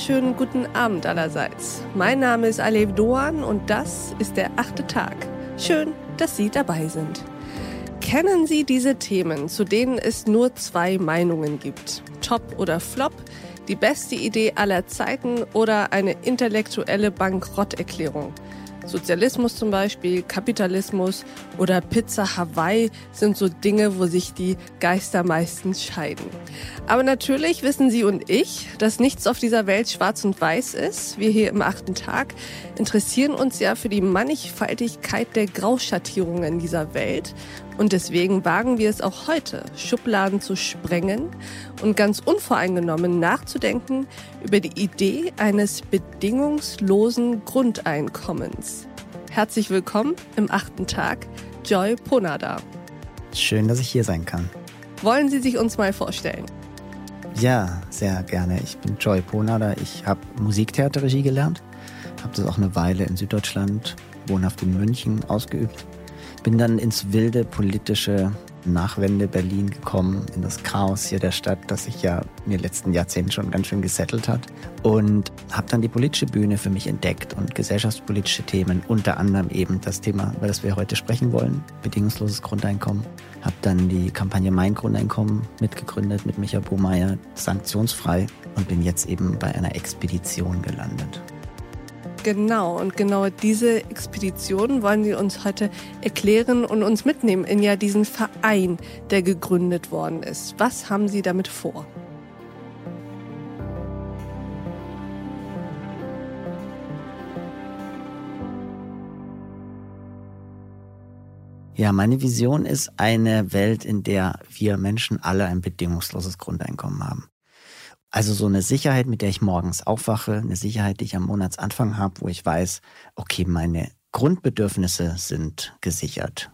wunderschönen guten Abend allerseits. Mein Name ist Alev Doan und das ist der achte Tag. Schön, dass Sie dabei sind. Kennen Sie diese Themen, zu denen es nur zwei Meinungen gibt? Top oder Flop? Die beste Idee aller Zeiten oder eine intellektuelle Bankrotterklärung? Sozialismus zum Beispiel, Kapitalismus oder Pizza Hawaii sind so Dinge, wo sich die Geister meistens scheiden. Aber natürlich wissen Sie und ich, dass nichts auf dieser Welt schwarz und weiß ist. Wir hier im achten Tag interessieren uns ja für die Mannigfaltigkeit der Grauschattierungen dieser Welt und deswegen wagen wir es auch heute, Schubladen zu sprengen und ganz unvoreingenommen nachzudenken über die Idee eines bedingungslosen Grundeinkommens. Herzlich willkommen im achten Tag, Joy Ponada. Schön, dass ich hier sein kann. Wollen Sie sich uns mal vorstellen? Ja, sehr gerne. Ich bin Joy Ponada. Ich habe Musiktheaterregie gelernt, habe das auch eine Weile in Süddeutschland, wohnhaft in München ausgeübt bin dann ins wilde politische Nachwende Berlin gekommen, in das Chaos hier der Stadt, das sich ja in den letzten Jahrzehnten schon ganz schön gesettelt hat. Und habe dann die politische Bühne für mich entdeckt und gesellschaftspolitische Themen, unter anderem eben das Thema, über das wir heute sprechen wollen, bedingungsloses Grundeinkommen. Habe dann die Kampagne Mein Grundeinkommen mitgegründet mit Michael Bohmeier, sanktionsfrei und bin jetzt eben bei einer Expedition gelandet. Genau, und genau diese Expedition wollen Sie uns heute erklären und uns mitnehmen in ja diesen Verein, der gegründet worden ist. Was haben Sie damit vor? Ja, meine Vision ist eine Welt, in der wir Menschen alle ein bedingungsloses Grundeinkommen haben. Also so eine Sicherheit, mit der ich morgens aufwache, eine Sicherheit, die ich am Monatsanfang habe, wo ich weiß, okay, meine Grundbedürfnisse sind gesichert.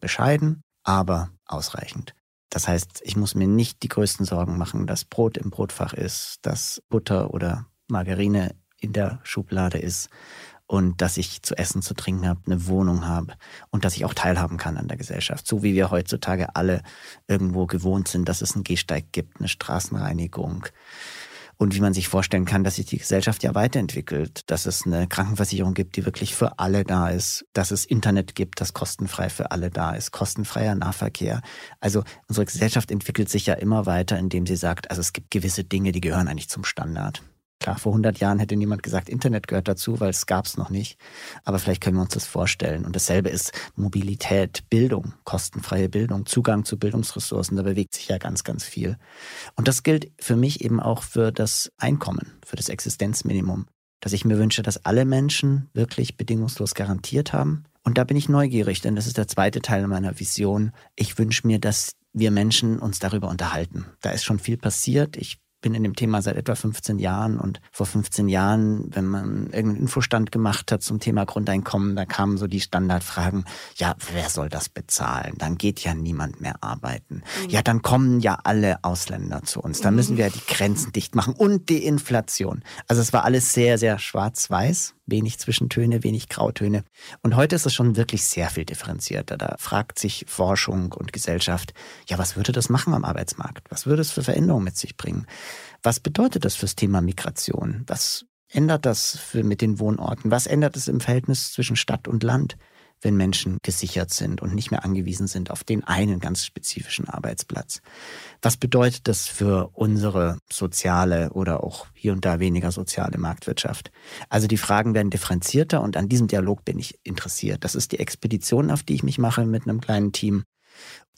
Bescheiden, aber ausreichend. Das heißt, ich muss mir nicht die größten Sorgen machen, dass Brot im Brotfach ist, dass Butter oder Margarine in der Schublade ist, und dass ich zu essen, zu trinken habe, eine Wohnung habe und dass ich auch teilhaben kann an der Gesellschaft. So wie wir heutzutage alle irgendwo gewohnt sind, dass es einen Gehsteig gibt, eine Straßenreinigung. Und wie man sich vorstellen kann, dass sich die Gesellschaft ja weiterentwickelt, dass es eine Krankenversicherung gibt, die wirklich für alle da ist, dass es Internet gibt, das kostenfrei für alle da ist, kostenfreier Nahverkehr. Also unsere Gesellschaft entwickelt sich ja immer weiter, indem sie sagt, also es gibt gewisse Dinge, die gehören eigentlich zum Standard. Klar, vor 100 Jahren hätte niemand gesagt, Internet gehört dazu, weil es gab es noch nicht. Aber vielleicht können wir uns das vorstellen. Und dasselbe ist Mobilität, Bildung, kostenfreie Bildung, Zugang zu Bildungsressourcen. Da bewegt sich ja ganz, ganz viel. Und das gilt für mich eben auch für das Einkommen, für das Existenzminimum. Dass ich mir wünsche, dass alle Menschen wirklich bedingungslos garantiert haben. Und da bin ich neugierig, denn das ist der zweite Teil meiner Vision. Ich wünsche mir, dass wir Menschen uns darüber unterhalten. Da ist schon viel passiert. Ich bin in dem Thema seit etwa 15 Jahren und vor 15 Jahren, wenn man irgendeinen Infostand gemacht hat zum Thema Grundeinkommen, da kamen so die Standardfragen, ja, wer soll das bezahlen? Dann geht ja niemand mehr arbeiten. Mhm. Ja, dann kommen ja alle Ausländer zu uns. Dann müssen wir ja die Grenzen dicht machen und die Inflation. Also es war alles sehr, sehr schwarz-weiß wenig Zwischentöne, wenig Grautöne. Und heute ist es schon wirklich sehr viel differenzierter. Da fragt sich Forschung und Gesellschaft, ja, was würde das machen am Arbeitsmarkt? Was würde es für Veränderungen mit sich bringen? Was bedeutet das fürs Thema Migration? Was ändert das für, mit den Wohnorten? Was ändert es im Verhältnis zwischen Stadt und Land? Wenn Menschen gesichert sind und nicht mehr angewiesen sind auf den einen ganz spezifischen Arbeitsplatz. Was bedeutet das für unsere soziale oder auch hier und da weniger soziale Marktwirtschaft? Also die Fragen werden differenzierter und an diesem Dialog bin ich interessiert. Das ist die Expedition, auf die ich mich mache mit einem kleinen Team,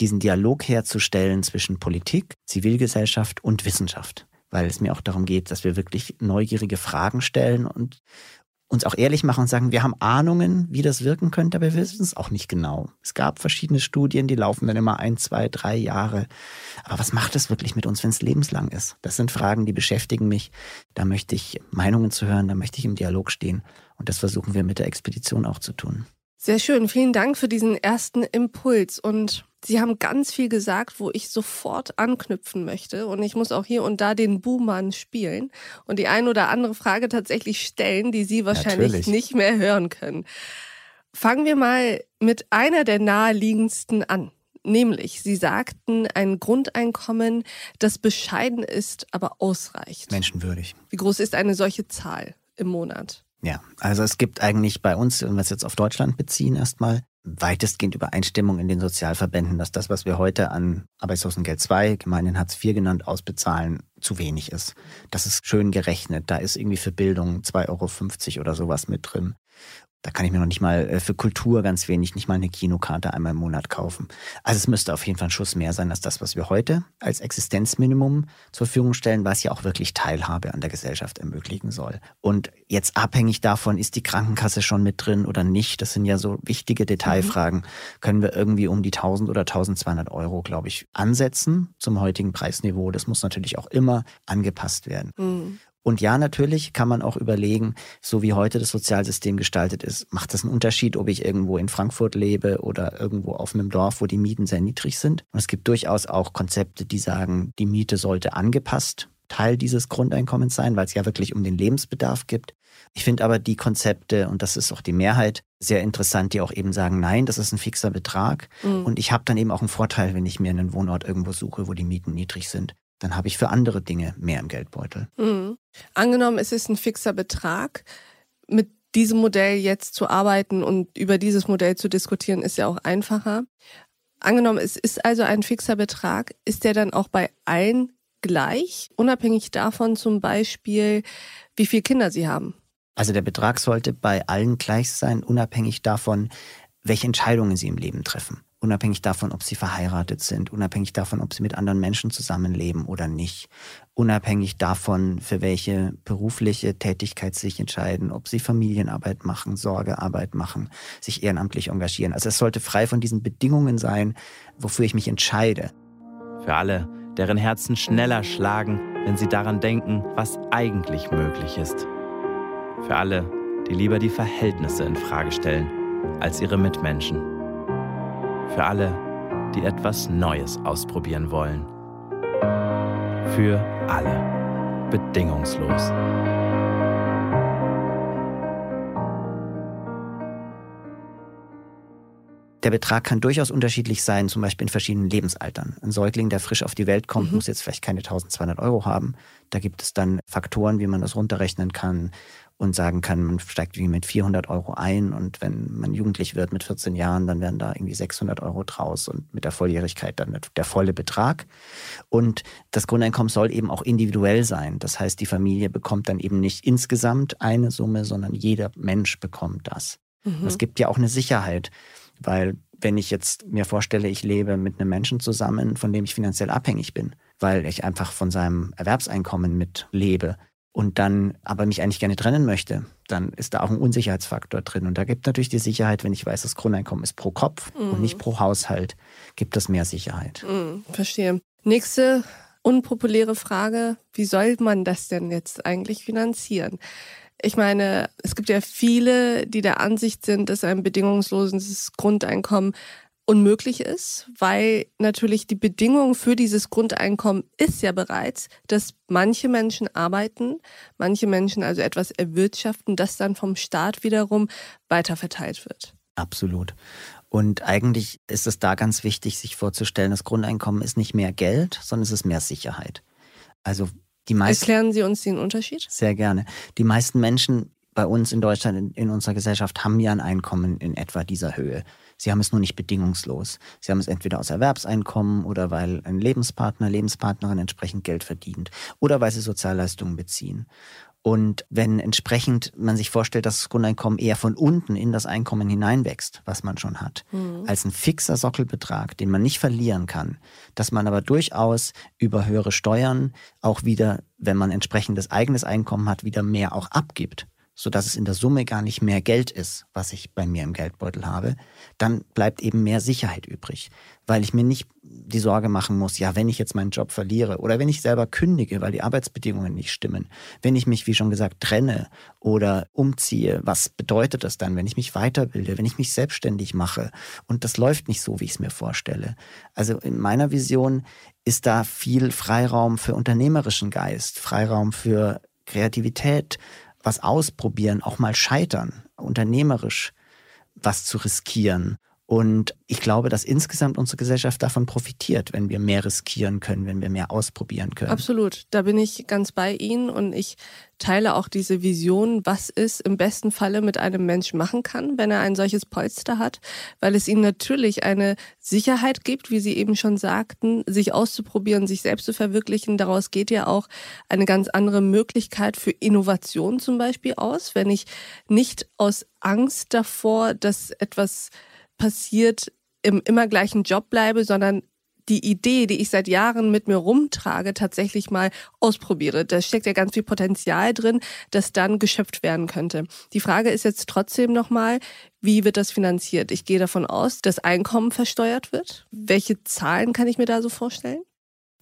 diesen Dialog herzustellen zwischen Politik, Zivilgesellschaft und Wissenschaft weil es mir auch darum geht, dass wir wirklich neugierige Fragen stellen und uns auch ehrlich machen und sagen, wir haben Ahnungen, wie das wirken könnte, aber wir wissen es auch nicht genau. Es gab verschiedene Studien, die laufen dann immer ein, zwei, drei Jahre. Aber was macht es wirklich mit uns, wenn es lebenslang ist? Das sind Fragen, die beschäftigen mich. Da möchte ich Meinungen zu hören, da möchte ich im Dialog stehen. Und das versuchen wir mit der Expedition auch zu tun. Sehr schön. Vielen Dank für diesen ersten Impuls. Und Sie haben ganz viel gesagt, wo ich sofort anknüpfen möchte. Und ich muss auch hier und da den Buhmann spielen und die ein oder andere Frage tatsächlich stellen, die Sie wahrscheinlich Natürlich. nicht mehr hören können. Fangen wir mal mit einer der naheliegendsten an, Nämlich, Sie sagten, ein Grundeinkommen, das bescheiden ist, aber ausreicht. Menschenwürdig. Wie groß ist eine solche Zahl im Monat? Ja, also es gibt eigentlich bei uns, wenn wir es jetzt auf Deutschland beziehen, erstmal weitestgehend Übereinstimmung in den Sozialverbänden, dass das, was wir heute an Arbeitslosengeld 2, gemeinhin Hartz IV genannt, ausbezahlen, zu wenig ist. Das ist schön gerechnet. Da ist irgendwie für Bildung 2,50 Euro oder sowas mit drin. Da kann ich mir noch nicht mal äh, für Kultur ganz wenig, nicht mal eine Kinokarte einmal im Monat kaufen. Also es müsste auf jeden Fall ein Schuss mehr sein als das, was wir heute als Existenzminimum zur Verfügung stellen, was ja auch wirklich Teilhabe an der Gesellschaft ermöglichen soll. Und jetzt abhängig davon, ist die Krankenkasse schon mit drin oder nicht, das sind ja so wichtige Detailfragen, mhm. können wir irgendwie um die 1000 oder 1200 Euro, glaube ich, ansetzen zum heutigen Preisniveau. Das muss natürlich auch immer angepasst werden. Mhm. Und ja, natürlich kann man auch überlegen, so wie heute das Sozialsystem gestaltet ist, macht das einen Unterschied, ob ich irgendwo in Frankfurt lebe oder irgendwo auf einem Dorf, wo die Mieten sehr niedrig sind. Und es gibt durchaus auch Konzepte, die sagen, die Miete sollte angepasst Teil dieses Grundeinkommens sein, weil es ja wirklich um den Lebensbedarf gibt. Ich finde aber die Konzepte, und das ist auch die Mehrheit, sehr interessant, die auch eben sagen, nein, das ist ein fixer Betrag. Mhm. Und ich habe dann eben auch einen Vorteil, wenn ich mir einen Wohnort irgendwo suche, wo die Mieten niedrig sind dann habe ich für andere Dinge mehr im Geldbeutel. Mhm. Angenommen, es ist ein fixer Betrag. Mit diesem Modell jetzt zu arbeiten und über dieses Modell zu diskutieren, ist ja auch einfacher. Angenommen, es ist also ein fixer Betrag, ist der dann auch bei allen gleich, unabhängig davon zum Beispiel, wie viele Kinder sie haben? Also der Betrag sollte bei allen gleich sein, unabhängig davon, welche Entscheidungen sie im Leben treffen unabhängig davon, ob sie verheiratet sind, unabhängig davon, ob sie mit anderen Menschen zusammenleben oder nicht, unabhängig davon, für welche berufliche Tätigkeit sie sich entscheiden, ob sie Familienarbeit machen, Sorgearbeit machen, sich ehrenamtlich engagieren. Also es sollte frei von diesen Bedingungen sein, wofür ich mich entscheide. Für alle, deren Herzen schneller schlagen, wenn sie daran denken, was eigentlich möglich ist. Für alle, die lieber die Verhältnisse in Frage stellen als ihre Mitmenschen. Für alle, die etwas Neues ausprobieren wollen. Für alle. Bedingungslos. Der Betrag kann durchaus unterschiedlich sein, zum Beispiel in verschiedenen Lebensaltern. Ein Säugling, der frisch auf die Welt kommt, mhm. muss jetzt vielleicht keine 1200 Euro haben. Da gibt es dann Faktoren, wie man das runterrechnen kann und sagen kann, man steigt irgendwie mit 400 Euro ein und wenn man jugendlich wird mit 14 Jahren, dann werden da irgendwie 600 Euro draus und mit der Volljährigkeit dann der volle Betrag. Und das Grundeinkommen soll eben auch individuell sein. Das heißt, die Familie bekommt dann eben nicht insgesamt eine Summe, sondern jeder Mensch bekommt das. Mhm. Es gibt ja auch eine Sicherheit, weil wenn ich jetzt mir vorstelle, ich lebe mit einem Menschen zusammen, von dem ich finanziell abhängig bin, weil ich einfach von seinem Erwerbseinkommen mitlebe, und dann aber mich eigentlich gerne trennen möchte, dann ist da auch ein Unsicherheitsfaktor drin. Und da gibt natürlich die Sicherheit, wenn ich weiß, das Grundeinkommen ist pro Kopf mhm. und nicht pro Haushalt, gibt das mehr Sicherheit. Mhm, verstehe. Nächste unpopuläre Frage, wie soll man das denn jetzt eigentlich finanzieren? Ich meine, es gibt ja viele, die der Ansicht sind, dass ein bedingungsloses Grundeinkommen unmöglich ist, weil natürlich die Bedingung für dieses Grundeinkommen ist ja bereits, dass manche Menschen arbeiten, manche Menschen also etwas erwirtschaften, das dann vom Staat wiederum weiterverteilt wird. Absolut. Und eigentlich ist es da ganz wichtig, sich vorzustellen, das Grundeinkommen ist nicht mehr Geld, sondern es ist mehr Sicherheit. Also die meisten. Erklären Sie uns den Unterschied? Sehr gerne. Die meisten Menschen bei uns in Deutschland, in, in unserer Gesellschaft, haben ja ein Einkommen in etwa dieser Höhe. Sie haben es nur nicht bedingungslos. Sie haben es entweder aus Erwerbseinkommen oder weil ein Lebenspartner, Lebenspartnerin entsprechend Geld verdient oder weil sie Sozialleistungen beziehen. Und wenn entsprechend man sich vorstellt, dass das Grundeinkommen eher von unten in das Einkommen hineinwächst, was man schon hat, mhm. als ein fixer Sockelbetrag, den man nicht verlieren kann, dass man aber durchaus über höhere Steuern auch wieder, wenn man entsprechendes eigenes Einkommen hat, wieder mehr auch abgibt sodass es in der Summe gar nicht mehr Geld ist, was ich bei mir im Geldbeutel habe, dann bleibt eben mehr Sicherheit übrig, weil ich mir nicht die Sorge machen muss, ja, wenn ich jetzt meinen Job verliere oder wenn ich selber kündige, weil die Arbeitsbedingungen nicht stimmen, wenn ich mich, wie schon gesagt, trenne oder umziehe, was bedeutet das dann, wenn ich mich weiterbilde, wenn ich mich selbstständig mache und das läuft nicht so, wie ich es mir vorstelle. Also in meiner Vision ist da viel Freiraum für unternehmerischen Geist, Freiraum für Kreativität, was ausprobieren, auch mal scheitern, unternehmerisch was zu riskieren Und ich glaube, dass insgesamt unsere Gesellschaft davon profitiert, wenn wir mehr riskieren können, wenn wir mehr ausprobieren können. Absolut, da bin ich ganz bei Ihnen und ich teile auch diese Vision, was es im besten Falle mit einem Menschen machen kann, wenn er ein solches Polster hat, weil es ihm natürlich eine Sicherheit gibt, wie Sie eben schon sagten, sich auszuprobieren, sich selbst zu verwirklichen. Daraus geht ja auch eine ganz andere Möglichkeit für Innovation zum Beispiel aus, wenn ich nicht aus Angst davor, dass etwas passiert, im immer gleichen Job bleibe, sondern die Idee, die ich seit Jahren mit mir rumtrage, tatsächlich mal ausprobiere. Da steckt ja ganz viel Potenzial drin, das dann geschöpft werden könnte. Die Frage ist jetzt trotzdem nochmal, wie wird das finanziert? Ich gehe davon aus, dass Einkommen versteuert wird. Welche Zahlen kann ich mir da so vorstellen?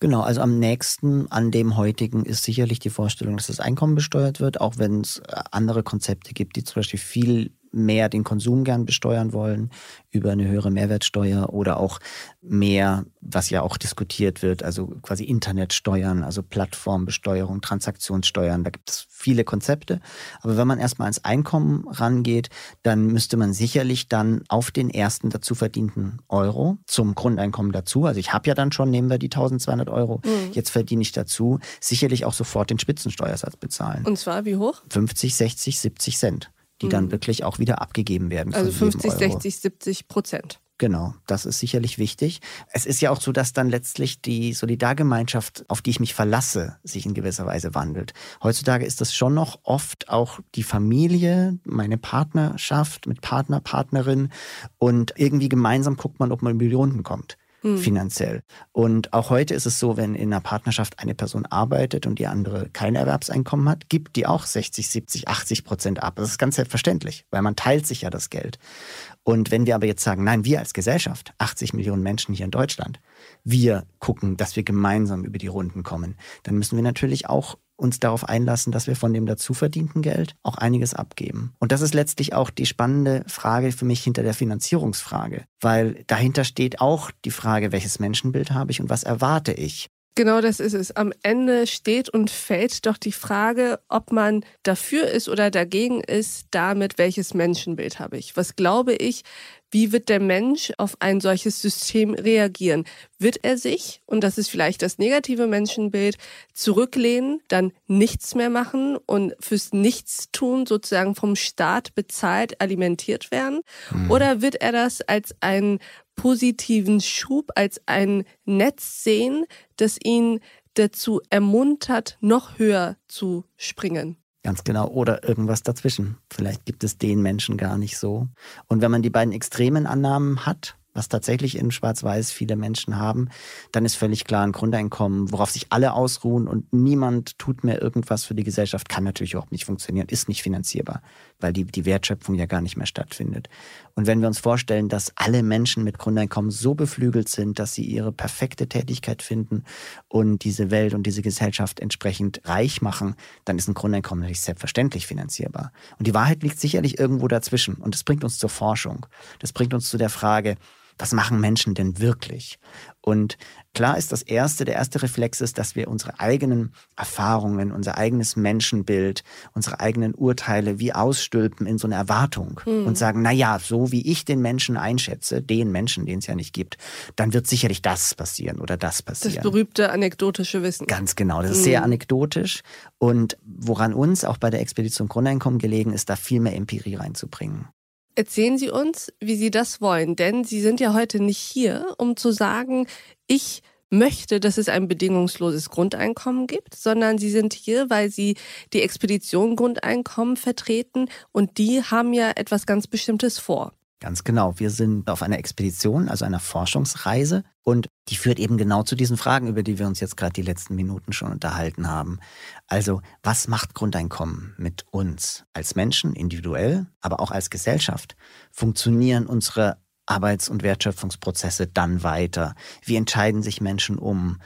Genau, also am nächsten an dem heutigen ist sicherlich die Vorstellung, dass das Einkommen besteuert wird, auch wenn es äh, andere Konzepte gibt, die zum Beispiel viel mehr den Konsum gern besteuern wollen über eine höhere Mehrwertsteuer oder auch mehr, was ja auch diskutiert wird, also quasi Internetsteuern, also Plattformbesteuerung, Transaktionssteuern. Da gibt es viele Konzepte. Aber wenn man erstmal ans Einkommen rangeht, dann müsste man sicherlich dann auf den ersten dazu verdienten Euro zum Grundeinkommen dazu, also ich habe ja dann schon, nehmen wir die 1200 Euro, mhm. jetzt verdiene ich dazu, sicherlich auch sofort den Spitzensteuersatz bezahlen. Und zwar wie hoch? 50, 60, 70 Cent die dann mhm. wirklich auch wieder abgegeben werden. Also 50, 60, 70 Prozent. Genau, das ist sicherlich wichtig. Es ist ja auch so, dass dann letztlich die Solidargemeinschaft, auf die ich mich verlasse, sich in gewisser Weise wandelt. Heutzutage ist das schon noch oft auch die Familie, meine Partnerschaft mit Partner, Partnerin und irgendwie gemeinsam guckt man, ob man über die Runden kommt. Hm. finanziell. Und auch heute ist es so, wenn in einer Partnerschaft eine Person arbeitet und die andere kein Erwerbseinkommen hat, gibt die auch 60, 70, 80 Prozent ab. Das ist ganz selbstverständlich, weil man teilt sich ja das Geld. Und wenn wir aber jetzt sagen, nein, wir als Gesellschaft, 80 Millionen Menschen hier in Deutschland, wir gucken, dass wir gemeinsam über die Runden kommen, dann müssen wir natürlich auch uns darauf einlassen, dass wir von dem dazu verdienten Geld auch einiges abgeben. Und das ist letztlich auch die spannende Frage für mich hinter der Finanzierungsfrage, weil dahinter steht auch die Frage, welches Menschenbild habe ich und was erwarte ich? Genau das ist es. Am Ende steht und fällt doch die Frage, ob man dafür ist oder dagegen ist, damit welches Menschenbild habe ich. Was glaube ich, wie wird der Mensch auf ein solches System reagieren? Wird er sich, und das ist vielleicht das negative Menschenbild, zurücklehnen, dann nichts mehr machen und fürs Nichtstun sozusagen vom Staat bezahlt, alimentiert werden? Mhm. Oder wird er das als einen positiven Schub, als ein Netz sehen, das ihn dazu ermuntert, noch höher zu springen? Ganz genau. Oder irgendwas dazwischen. Vielleicht gibt es den Menschen gar nicht so. Und wenn man die beiden extremen Annahmen hat, was tatsächlich in Schwarz-Weiß viele Menschen haben, dann ist völlig klar, ein Grundeinkommen, worauf sich alle ausruhen und niemand tut mehr irgendwas für die Gesellschaft, kann natürlich überhaupt nicht funktionieren, ist nicht finanzierbar, weil die, die Wertschöpfung ja gar nicht mehr stattfindet. Und wenn wir uns vorstellen, dass alle Menschen mit Grundeinkommen so beflügelt sind, dass sie ihre perfekte Tätigkeit finden und diese Welt und diese Gesellschaft entsprechend reich machen, dann ist ein Grundeinkommen natürlich selbstverständlich finanzierbar. Und die Wahrheit liegt sicherlich irgendwo dazwischen. Und das bringt uns zur Forschung. Das bringt uns zu der Frage, was machen Menschen denn wirklich? Und klar ist das erste, der erste Reflex ist, dass wir unsere eigenen Erfahrungen, unser eigenes Menschenbild, unsere eigenen Urteile wie ausstülpen in so eine Erwartung hm. und sagen, na ja, so wie ich den Menschen einschätze, den Menschen, den es ja nicht gibt, dann wird sicherlich das passieren oder das passieren. Das berühmte anekdotische Wissen. Ganz genau, das ist hm. sehr anekdotisch und woran uns auch bei der Expedition Grundeinkommen gelegen ist, da viel mehr Empirie reinzubringen. Erzählen Sie uns, wie Sie das wollen, denn Sie sind ja heute nicht hier, um zu sagen, ich möchte, dass es ein bedingungsloses Grundeinkommen gibt, sondern sie sind hier, weil sie die Expedition Grundeinkommen vertreten und die haben ja etwas ganz Bestimmtes vor. Ganz genau. Wir sind auf einer Expedition, also einer Forschungsreise. Und die führt eben genau zu diesen Fragen, über die wir uns jetzt gerade die letzten Minuten schon unterhalten haben. Also, was macht Grundeinkommen mit uns als Menschen individuell, aber auch als Gesellschaft? Funktionieren unsere Arbeits- und Wertschöpfungsprozesse dann weiter? Wie entscheiden sich Menschen um?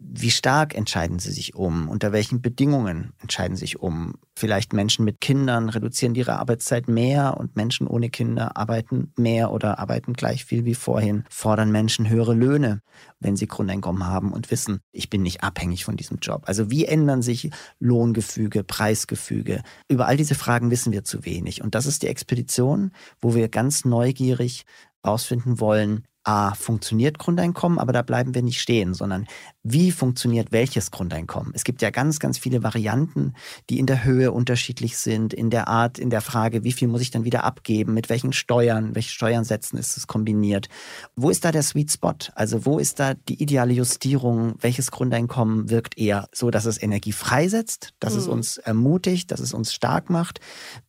Wie stark entscheiden sie sich um? Unter welchen Bedingungen entscheiden sie sich um? Vielleicht Menschen mit Kindern reduzieren ihre Arbeitszeit mehr und Menschen ohne Kinder arbeiten mehr oder arbeiten gleich viel wie vorhin, fordern Menschen höhere Löhne, wenn sie Grundeinkommen haben und wissen, ich bin nicht abhängig von diesem Job. Also wie ändern sich Lohngefüge, Preisgefüge? Über all diese Fragen wissen wir zu wenig. Und das ist die Expedition, wo wir ganz neugierig rausfinden wollen, A, funktioniert Grundeinkommen, aber da bleiben wir nicht stehen, sondern wie funktioniert welches Grundeinkommen? Es gibt ja ganz, ganz viele Varianten, die in der Höhe unterschiedlich sind, in der Art, in der Frage, wie viel muss ich dann wieder abgeben, mit welchen Steuern, welche Steuern setzen ist es kombiniert. Wo ist da der Sweet Spot? Also wo ist da die ideale Justierung? Welches Grundeinkommen wirkt eher so, dass es Energie freisetzt, dass mhm. es uns ermutigt, dass es uns stark macht?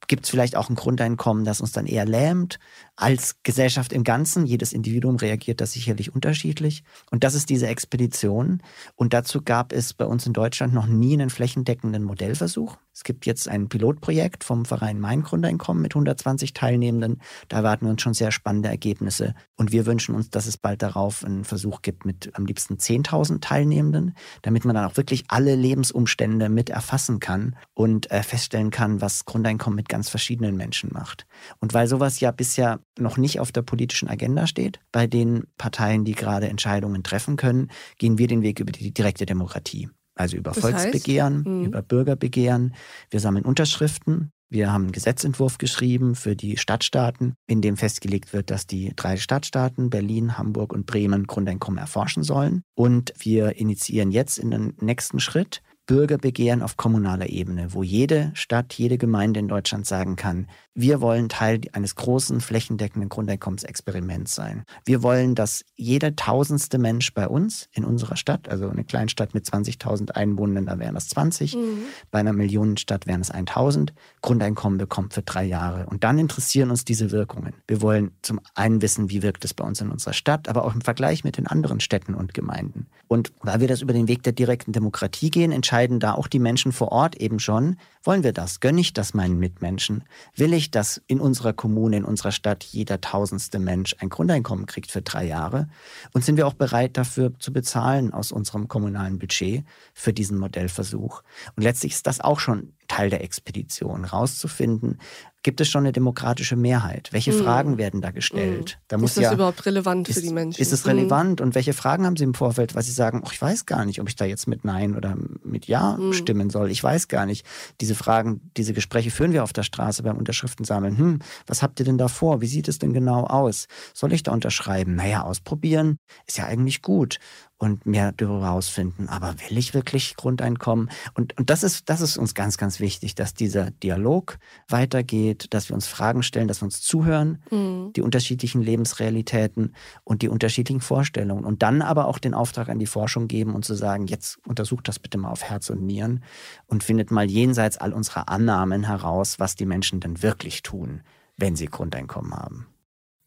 Gibt es vielleicht auch ein Grundeinkommen, das uns dann eher lähmt? Als Gesellschaft im Ganzen, jedes Individuum reagiert das sicherlich unterschiedlich. Und das ist diese Expedition. Und dazu gab es bei uns in Deutschland noch nie einen flächendeckenden Modellversuch. Es gibt jetzt ein Pilotprojekt vom Verein Mein Grundeinkommen mit 120 Teilnehmenden. Da erwarten wir uns schon sehr spannende Ergebnisse. Und wir wünschen uns, dass es bald darauf einen Versuch gibt mit am liebsten 10.000 Teilnehmenden, damit man dann auch wirklich alle Lebensumstände mit erfassen kann und äh, feststellen kann, was Grundeinkommen mit ganz verschiedenen Menschen macht. Und weil sowas ja bisher noch nicht auf der politischen Agenda steht, bei den Parteien, die gerade Entscheidungen treffen können, gehen wir den Weg über die direkte Demokratie. Also über das Volksbegehren, heißt, hm. über Bürgerbegehren. Wir sammeln Unterschriften. Wir haben einen Gesetzentwurf geschrieben für die Stadtstaaten, in dem festgelegt wird, dass die drei Stadtstaaten Berlin, Hamburg und Bremen Grundeinkommen erforschen sollen. Und wir initiieren jetzt in den nächsten Schritt Bürgerbegehren auf kommunaler Ebene, wo jede Stadt, jede Gemeinde in Deutschland sagen kann, wir wollen Teil eines großen flächendeckenden Grundeinkommensexperiments sein. Wir wollen, dass jeder tausendste Mensch bei uns in unserer Stadt, also eine Kleinstadt mit 20.000 Einwohnern, da wären das 20, mhm. bei einer Millionenstadt wären es 1.000, Grundeinkommen bekommt für drei Jahre. Und dann interessieren uns diese Wirkungen. Wir wollen zum einen wissen, wie wirkt es bei uns in unserer Stadt, aber auch im Vergleich mit den anderen Städten und Gemeinden. Und weil wir das über den Weg der direkten Demokratie gehen, entscheiden da auch die Menschen vor Ort eben schon, wollen wir das? Gönne ich das meinen Mitmenschen? Will ich, dass in unserer Kommune, in unserer Stadt jeder tausendste Mensch ein Grundeinkommen kriegt für drei Jahre? Und sind wir auch bereit dafür zu bezahlen aus unserem kommunalen Budget für diesen Modellversuch? Und letztlich ist das auch schon Teil der Expedition, rauszufinden, gibt es schon eine demokratische Mehrheit? Welche mhm. Fragen werden da gestellt? Mhm. Da ist das ja, überhaupt relevant ist, für die Menschen? Ist es relevant? Mhm. Und welche Fragen haben Sie im Vorfeld, weil Sie sagen, oh, ich weiß gar nicht, ob ich da jetzt mit Nein oder mit Ja mhm. stimmen soll. Ich weiß gar nicht. Diese Fragen, diese Gespräche führen wir auf der Straße beim Unterschriftensammeln. Hm, was habt ihr denn da vor? Wie sieht es denn genau aus? Soll ich da unterschreiben? Naja, ausprobieren ist ja eigentlich gut und mehr darüber herausfinden. Aber will ich wirklich Grundeinkommen? Und, und das, ist, das ist uns ganz, ganz wichtig, dass dieser Dialog weitergeht, dass wir uns Fragen stellen, dass wir uns zuhören, mhm. die unterschiedlichen Lebensrealitäten und die unterschiedlichen Vorstellungen. Und dann aber auch den Auftrag an die Forschung geben und zu sagen, jetzt untersucht das bitte mal auf Herz und Nieren und findet mal jenseits all unserer Annahmen heraus, was die Menschen denn wirklich tun, wenn sie Grundeinkommen haben.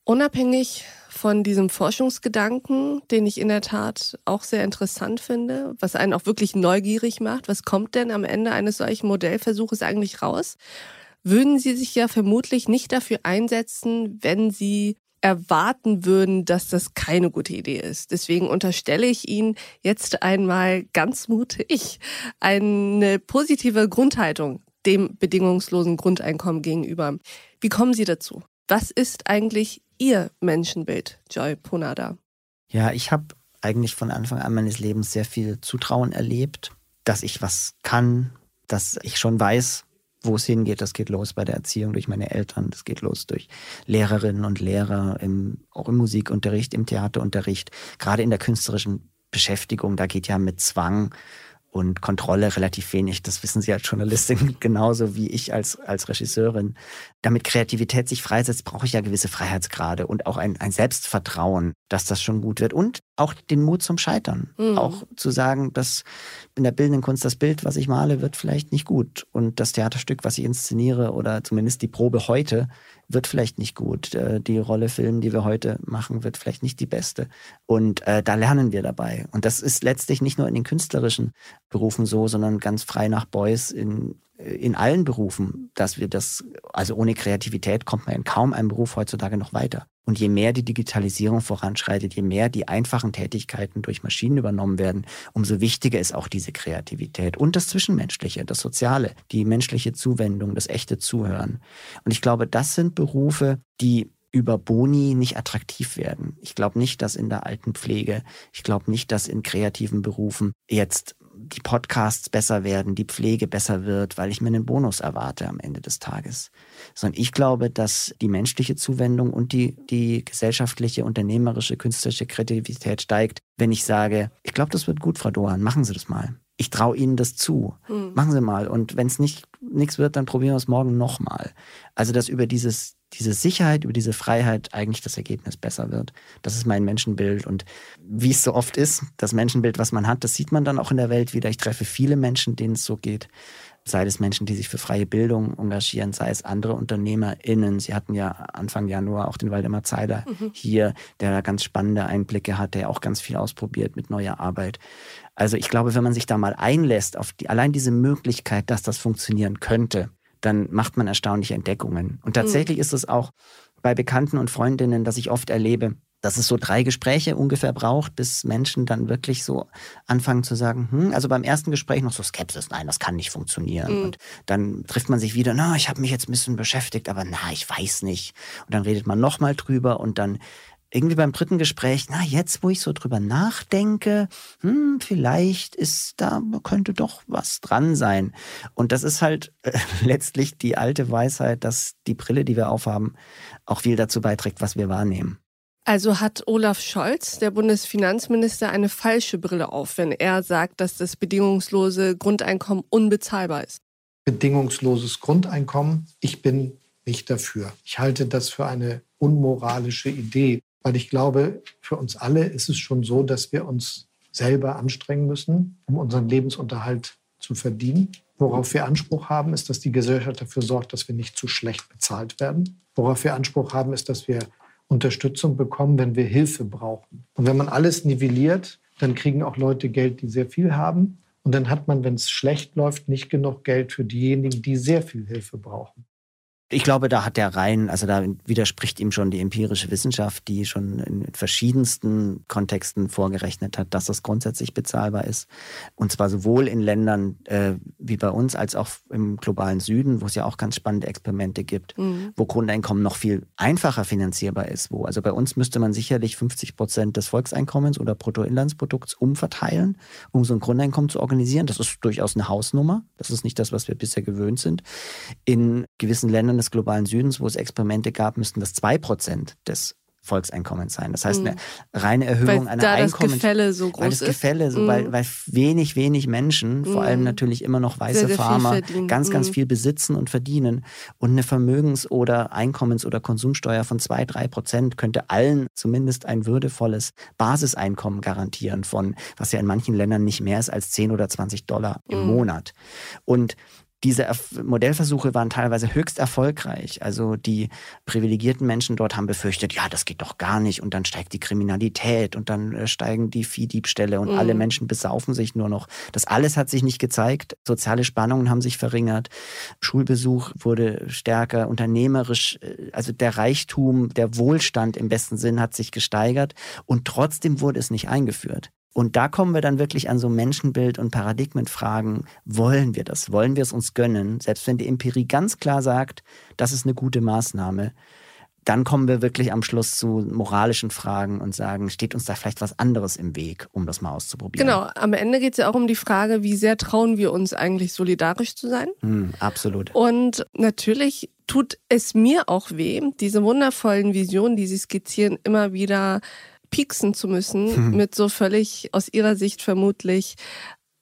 Unabhängig von diesem Forschungsgedanken, den ich in der Tat auch sehr interessant finde, was einen auch wirklich neugierig macht, was kommt denn am Ende eines solchen Modellversuches eigentlich raus, würden Sie sich ja vermutlich nicht dafür einsetzen, wenn Sie erwarten würden, dass das keine gute Idee ist. Deswegen unterstelle ich Ihnen jetzt einmal ganz mutig eine positive Grundhaltung dem bedingungslosen Grundeinkommen gegenüber. Wie kommen Sie dazu? Was ist eigentlich Ihr Menschenbild, Joy Ponada? Ja, ich habe eigentlich von Anfang an meines Lebens sehr viel Zutrauen erlebt, dass ich was kann, dass ich schon weiß, wo es hingeht. Das geht los bei der Erziehung durch meine Eltern, das geht los durch Lehrerinnen und Lehrer, im, auch im Musikunterricht, im Theaterunterricht, gerade in der künstlerischen Beschäftigung, da geht ja mit Zwang und Kontrolle relativ wenig. Das wissen Sie als Journalistin genauso wie ich als, als Regisseurin. Damit Kreativität sich freisetzt, brauche ich ja gewisse Freiheitsgrade und auch ein, ein Selbstvertrauen, dass das schon gut wird. Und auch den Mut zum Scheitern. Mhm. Auch zu sagen, dass in der bildenden Kunst das Bild, was ich male, wird vielleicht nicht gut. Und das Theaterstück, was ich inszeniere oder zumindest die Probe heute, wird vielleicht nicht gut. Äh, die Rolle Film, die wir heute machen, wird vielleicht nicht die beste. Und äh, da lernen wir dabei. Und das ist letztlich nicht nur in den künstlerischen Berufen so, sondern ganz frei nach Beuys in, in allen Berufen, dass wir das, also ohne Kreativität kommt man in kaum einem Beruf heutzutage noch weiter. Und je mehr die Digitalisierung voranschreitet, je mehr die einfachen Tätigkeiten durch Maschinen übernommen werden, umso wichtiger ist auch diese Kreativität und das Zwischenmenschliche, das Soziale, die menschliche Zuwendung, das echte Zuhören. Und ich glaube, das sind Berufe, die über Boni nicht attraktiv werden. Ich glaube nicht, dass in der Altenpflege, ich glaube nicht, dass in kreativen Berufen jetzt die Podcasts besser werden, die Pflege besser wird, weil ich mir einen Bonus erwarte am Ende des Tages. Sondern ich glaube, dass die menschliche Zuwendung und die, die gesellschaftliche, unternehmerische, künstlerische Kreativität steigt, wenn ich sage, ich glaube, das wird gut, Frau Dohan, machen Sie das mal. Ich traue Ihnen das zu. Hm. Machen Sie mal. Und wenn es nicht nichts wird, dann probieren wir es morgen nochmal. Also, dass über dieses diese Sicherheit, über diese Freiheit eigentlich das Ergebnis besser wird. Das ist mein Menschenbild. Und wie es so oft ist, das Menschenbild, was man hat, das sieht man dann auch in der Welt wieder. Ich treffe viele Menschen, denen es so geht. Sei es Menschen, die sich für freie Bildung engagieren, sei es andere UnternehmerInnen. Sie hatten ja Anfang Januar auch den Waldemar Zeiler mhm. hier, der da ganz spannende Einblicke hat, der auch ganz viel ausprobiert mit neuer Arbeit. Also ich glaube, wenn man sich da mal einlässt auf die, allein diese Möglichkeit, dass das funktionieren könnte, dann macht man erstaunliche Entdeckungen. Und tatsächlich mhm. ist es auch bei Bekannten und Freundinnen, dass ich oft erlebe, dass es so drei Gespräche ungefähr braucht, bis Menschen dann wirklich so anfangen zu sagen, hm, also beim ersten Gespräch noch so Skepsis, nein, das kann nicht funktionieren. Mhm. Und dann trifft man sich wieder, na, ich habe mich jetzt ein bisschen beschäftigt, aber na, ich weiß nicht. Und dann redet man nochmal drüber und dann irgendwie beim dritten Gespräch, na, jetzt, wo ich so drüber nachdenke, hm, vielleicht ist da, könnte doch was dran sein. Und das ist halt äh, letztlich die alte Weisheit, dass die Brille, die wir aufhaben, auch viel dazu beiträgt, was wir wahrnehmen. Also hat Olaf Scholz, der Bundesfinanzminister, eine falsche Brille auf, wenn er sagt, dass das bedingungslose Grundeinkommen unbezahlbar ist. Bedingungsloses Grundeinkommen, ich bin nicht dafür. Ich halte das für eine unmoralische Idee. Weil ich glaube, für uns alle ist es schon so, dass wir uns selber anstrengen müssen, um unseren Lebensunterhalt zu verdienen. Worauf wir Anspruch haben, ist, dass die Gesellschaft dafür sorgt, dass wir nicht zu schlecht bezahlt werden. Worauf wir Anspruch haben, ist, dass wir Unterstützung bekommen, wenn wir Hilfe brauchen. Und wenn man alles nivelliert, dann kriegen auch Leute Geld, die sehr viel haben. Und dann hat man, wenn es schlecht läuft, nicht genug Geld für diejenigen, die sehr viel Hilfe brauchen. Ich glaube, da hat der rein, also da widerspricht ihm schon die empirische Wissenschaft, die schon in verschiedensten Kontexten vorgerechnet hat, dass das grundsätzlich bezahlbar ist. Und zwar sowohl in Ländern äh, wie bei uns als auch im globalen Süden, wo es ja auch ganz spannende Experimente gibt, mhm. wo Grundeinkommen noch viel einfacher finanzierbar ist. Wo, also bei uns müsste man sicherlich 50 Prozent des Volkseinkommens oder Bruttoinlandsprodukts umverteilen, um so ein Grundeinkommen zu organisieren. Das ist durchaus eine Hausnummer. Das ist nicht das, was wir bisher gewöhnt sind. In gewissen Ländern des globalen Südens, wo es Experimente gab, müssten das zwei Prozent des Volkseinkommen sein. Das heißt, eine mhm. reine Erhöhung weil einer da Einkommen. Das Gefälle so groß weil das Gefälle, so, mm. weil, weil wenig, wenig Menschen, mm. vor allem mhm. natürlich immer noch weiße sehr, sehr Farmer, ganz, ganz mm. viel besitzen und verdienen. Und eine Vermögens- oder Einkommens- oder Konsumsteuer von zwei, drei Prozent könnte allen zumindest ein würdevolles Basiseinkommen garantieren von, was ja in manchen Ländern nicht mehr ist als 10 oder 20 Dollar im Monat. Und diese Modellversuche waren teilweise höchst erfolgreich. Also die privilegierten Menschen dort haben befürchtet, ja, das geht doch gar nicht und dann steigt die Kriminalität und dann äh, steigen die Viehdiebstähle und mhm. alle Menschen besaufen sich nur noch. Das alles hat sich nicht gezeigt. Soziale Spannungen haben sich verringert. Schulbesuch wurde stärker, unternehmerisch, äh, also der Reichtum, der Wohlstand im besten Sinn hat sich gesteigert und trotzdem wurde es nicht eingeführt. Und da kommen wir dann wirklich an so Menschenbild und Paradigmenfragen. Wollen wir das? Wollen wir es uns gönnen? Selbst wenn die Empirie ganz klar sagt, das ist eine gute Maßnahme, dann kommen wir wirklich am Schluss zu moralischen Fragen und sagen, steht uns da vielleicht was anderes im Weg, um das mal auszuprobieren? Genau, am Ende geht es ja auch um die Frage, wie sehr trauen wir uns eigentlich solidarisch zu sein? Hm, absolut. Und natürlich tut es mir auch weh, diese wundervollen Visionen, die Sie skizzieren, immer wieder pieksen zu müssen hm. mit so völlig aus ihrer Sicht vermutlich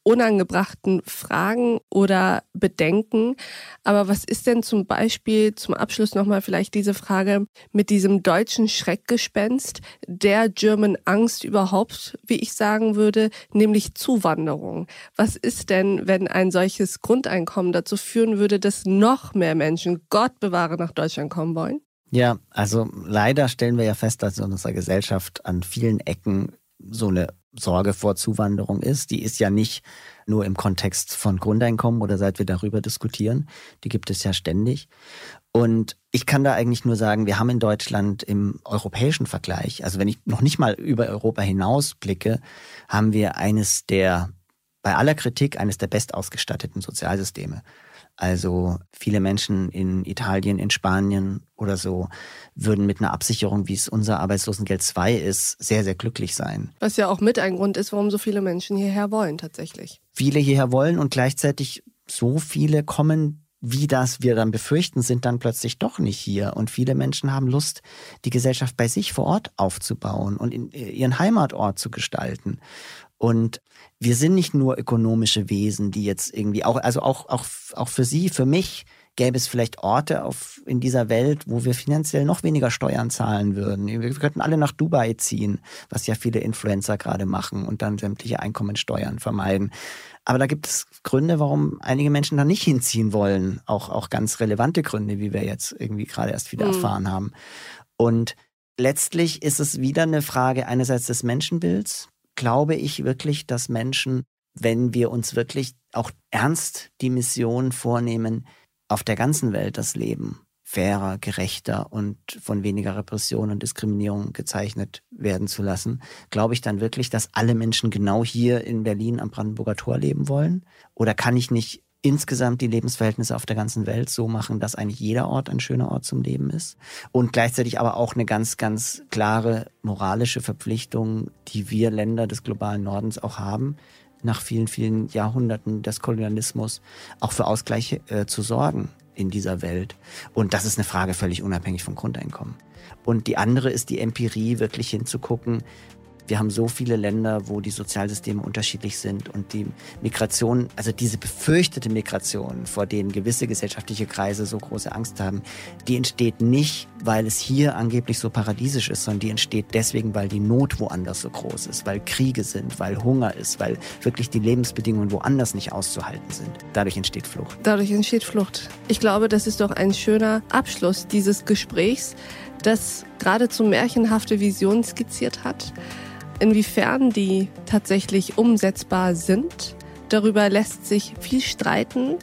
unangebrachten Fragen oder Bedenken. Aber was ist denn zum Beispiel zum Abschluss nochmal vielleicht diese Frage mit diesem deutschen Schreckgespenst, der German Angst überhaupt, wie ich sagen würde, nämlich Zuwanderung? Was ist denn, wenn ein solches Grundeinkommen dazu führen würde, dass noch mehr Menschen, Gott bewahre, nach Deutschland kommen wollen? Ja, also leider stellen wir ja fest, dass in unserer Gesellschaft an vielen Ecken so eine Sorge vor Zuwanderung ist. Die ist ja nicht nur im Kontext von Grundeinkommen oder seit wir darüber diskutieren. Die gibt es ja ständig. Und ich kann da eigentlich nur sagen, wir haben in Deutschland im europäischen Vergleich, also wenn ich noch nicht mal über Europa hinaus blicke, haben wir eines der, bei aller Kritik, eines der bestausgestatteten Sozialsysteme. Also viele Menschen in Italien, in Spanien oder so würden mit einer Absicherung, wie es unser Arbeitslosengeld 2 ist, sehr, sehr glücklich sein. Was ja auch mit ein Grund ist, warum so viele Menschen hierher wollen tatsächlich. Viele hierher wollen und gleichzeitig so viele kommen, wie das wir dann befürchten, sind dann plötzlich doch nicht hier. Und viele Menschen haben Lust, die Gesellschaft bei sich vor Ort aufzubauen und in ihren Heimatort zu gestalten. Und wir sind nicht nur ökonomische Wesen, die jetzt irgendwie auch, also auch, auch, auch für Sie, für mich gäbe es vielleicht Orte auf, in dieser Welt, wo wir finanziell noch weniger Steuern zahlen würden. Wir könnten alle nach Dubai ziehen, was ja viele Influencer gerade machen und dann sämtliche Einkommensteuern vermeiden. Aber da gibt es Gründe, warum einige Menschen da nicht hinziehen wollen. Auch, auch ganz relevante Gründe, wie wir jetzt irgendwie gerade erst wieder mhm. erfahren haben. Und letztlich ist es wieder eine Frage einerseits des Menschenbilds, glaube ich wirklich, dass Menschen, wenn wir uns wirklich auch ernst die Mission vornehmen, auf der ganzen Welt das Leben fairer, gerechter und von weniger Repression und Diskriminierung gezeichnet werden zu lassen, glaube ich dann wirklich, dass alle Menschen genau hier in Berlin am Brandenburger Tor leben wollen? Oder kann ich nicht insgesamt die Lebensverhältnisse auf der ganzen Welt so machen, dass eigentlich jeder Ort ein schöner Ort zum Leben ist. Und gleichzeitig aber auch eine ganz, ganz klare moralische Verpflichtung, die wir Länder des globalen Nordens auch haben, nach vielen, vielen Jahrhunderten des Kolonialismus auch für Ausgleiche äh, zu sorgen in dieser Welt. Und das ist eine Frage völlig unabhängig vom Grundeinkommen. Und die andere ist die Empirie, wirklich hinzugucken, wir haben so viele Länder, wo die Sozialsysteme unterschiedlich sind und die Migration, also diese befürchtete Migration, vor denen gewisse gesellschaftliche Kreise so große Angst haben, die entsteht nicht, weil es hier angeblich so paradiesisch ist, sondern die entsteht deswegen, weil die Not woanders so groß ist, weil Kriege sind, weil Hunger ist, weil wirklich die Lebensbedingungen woanders nicht auszuhalten sind. Dadurch entsteht Flucht. Dadurch entsteht Flucht. Ich glaube, das ist doch ein schöner Abschluss dieses Gesprächs, das geradezu märchenhafte Visionen skizziert hat. Inwiefern die tatsächlich umsetzbar sind, darüber lässt sich viel streiten.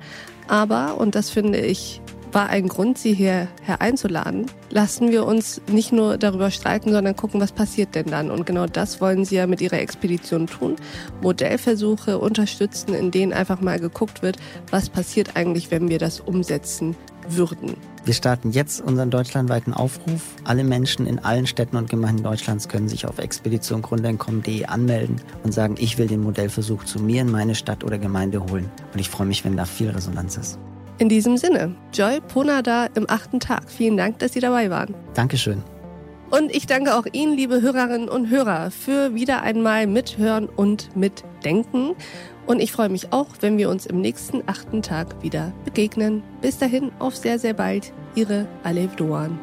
Aber, und das finde ich war ein Grund, Sie hierher einzuladen, lassen wir uns nicht nur darüber streiten, sondern gucken, was passiert denn dann. Und genau das wollen Sie ja mit Ihrer Expedition tun. Modellversuche unterstützen, in denen einfach mal geguckt wird, was passiert eigentlich, wenn wir das umsetzen würden. Wir starten jetzt unseren deutschlandweiten Aufruf. Alle Menschen in allen Städten und Gemeinden Deutschlands können sich auf expeditiongrundeinkommen.de anmelden und sagen, ich will den Modellversuch zu mir in meine Stadt oder Gemeinde holen. Und ich freue mich, wenn da viel Resonanz ist. In diesem Sinne, Joy Ponada im achten Tag. Vielen Dank, dass Sie dabei waren. Dankeschön. Und ich danke auch Ihnen, liebe Hörerinnen und Hörer, für wieder einmal mithören und mitdenken. Und ich freue mich auch, wenn wir uns im nächsten achten Tag wieder begegnen. Bis dahin, auf sehr, sehr bald. Ihre Alev Doan.